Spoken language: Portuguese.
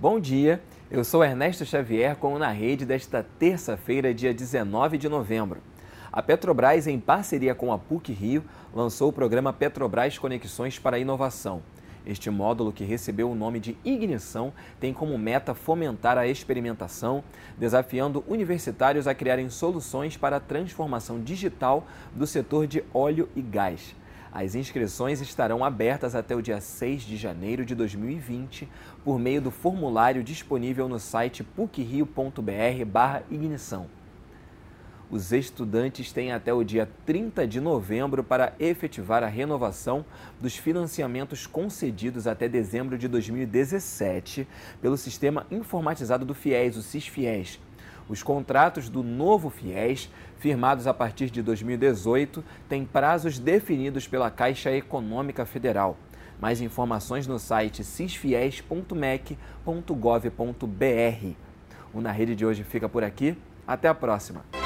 Bom dia, eu sou Ernesto Xavier com o Na Rede desta terça-feira, dia 19 de novembro. A Petrobras, em parceria com a PUC Rio, lançou o programa Petrobras Conexões para a Inovação. Este módulo, que recebeu o nome de Ignição, tem como meta fomentar a experimentação, desafiando universitários a criarem soluções para a transformação digital do setor de óleo e gás. As inscrições estarão abertas até o dia 6 de janeiro de 2020 por meio do formulário disponível no site pucrio.br/ignição. Os estudantes têm até o dia 30 de novembro para efetivar a renovação dos financiamentos concedidos até dezembro de 2017 pelo Sistema Informatizado do FIES, o CISFIES os contratos do novo FIES, firmados a partir de 2018, têm prazos definidos pela Caixa Econômica Federal. Mais informações no site cisfies.mec.gov.br. O Na Rede de hoje fica por aqui. Até a próxima!